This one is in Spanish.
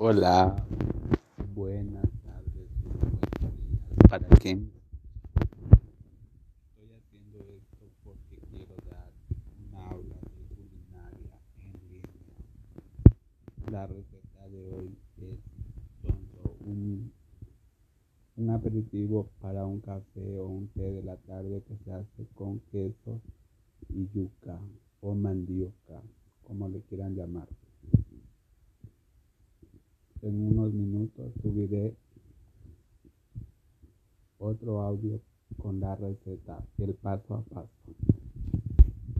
Hola, buenas tardes, buenos días. ¿Para qué? Estoy haciendo esto porque quiero dar una aula de culinaria en línea. La receta de hoy es tonto, un, un aperitivo para un café o un té de la tarde que se hace con queso y yuca o mandioca, como le quieran llamar. En unos minutos subiré otro audio con la receta, el paso a paso.